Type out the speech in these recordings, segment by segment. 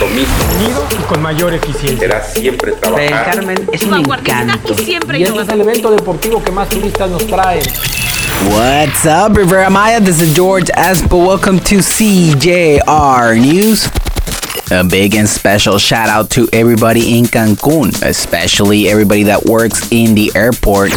lo mismo. Unido y con mayor eficiencia. Será siempre Playa del. Carmen es un encanto. y siempre Y este es el evento deportivo que más turistas nos trae. What's up, Riviera Maya? This is George Espo. Welcome to CJR News. A big and special shout out to everybody in Cancun, especially everybody that works in the airport.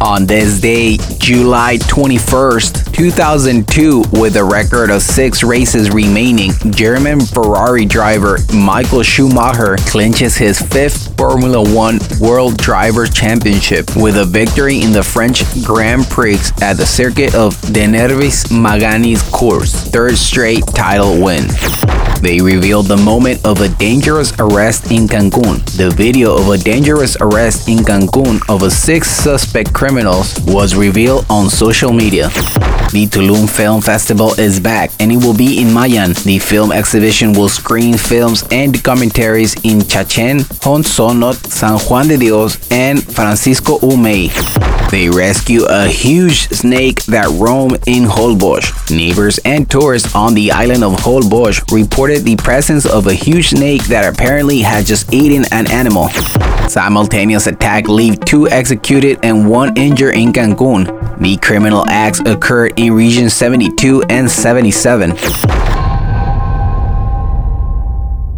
On this day, July 21st, 2002, with a record of six races remaining, German Ferrari driver Michael Schumacher clinches his fifth Formula One World Drivers' Championship with a victory in the French Grand Prix at the circuit of De Nevers Magny-Cours, third straight title win. They revealed the moment of a dangerous arrest in Cancun. The video of a dangerous arrest in Cancun of a six suspect criminals was revealed on social media. The Tulum Film Festival is back and it will be in Mayan. The film exhibition will screen films and documentaries in Chachen, Hondzonot, San Juan de Dios, and Francisco Umey. They rescue a huge snake that roamed in Holbox. Neighbors and tourists on the island of Holbox reported the presence of a huge snake that apparently had just eaten an animal. Simultaneous attack leave two executed and one injured in Cancun. The criminal acts occurred in region 72 and 77.